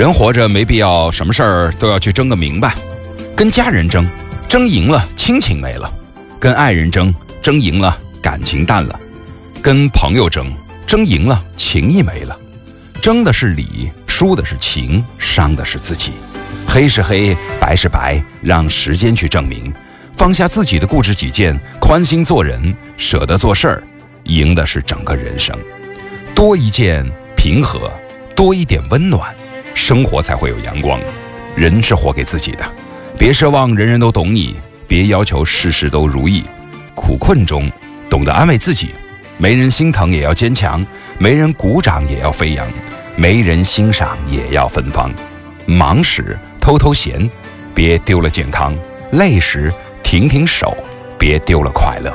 人活着没必要什么事儿都要去争个明白，跟家人争，争赢了亲情没了；跟爱人争，争赢了感情淡了；跟朋友争，争赢了情谊没了。争的是理，输的是情，伤的是自己。黑是黑，白是白，让时间去证明。放下自己的固执己见，宽心做人，舍得做事儿，赢的是整个人生。多一件平和，多一点温暖，生活才会有阳光。人是活给自己的，别奢望人人都懂你，别要求事事都如意。苦困中，懂得安慰自己。没人心疼也要坚强，没人鼓掌也要飞扬，没人欣赏也要芬芳。忙时偷偷闲，别丢了健康；累时停停手，别丢了快乐。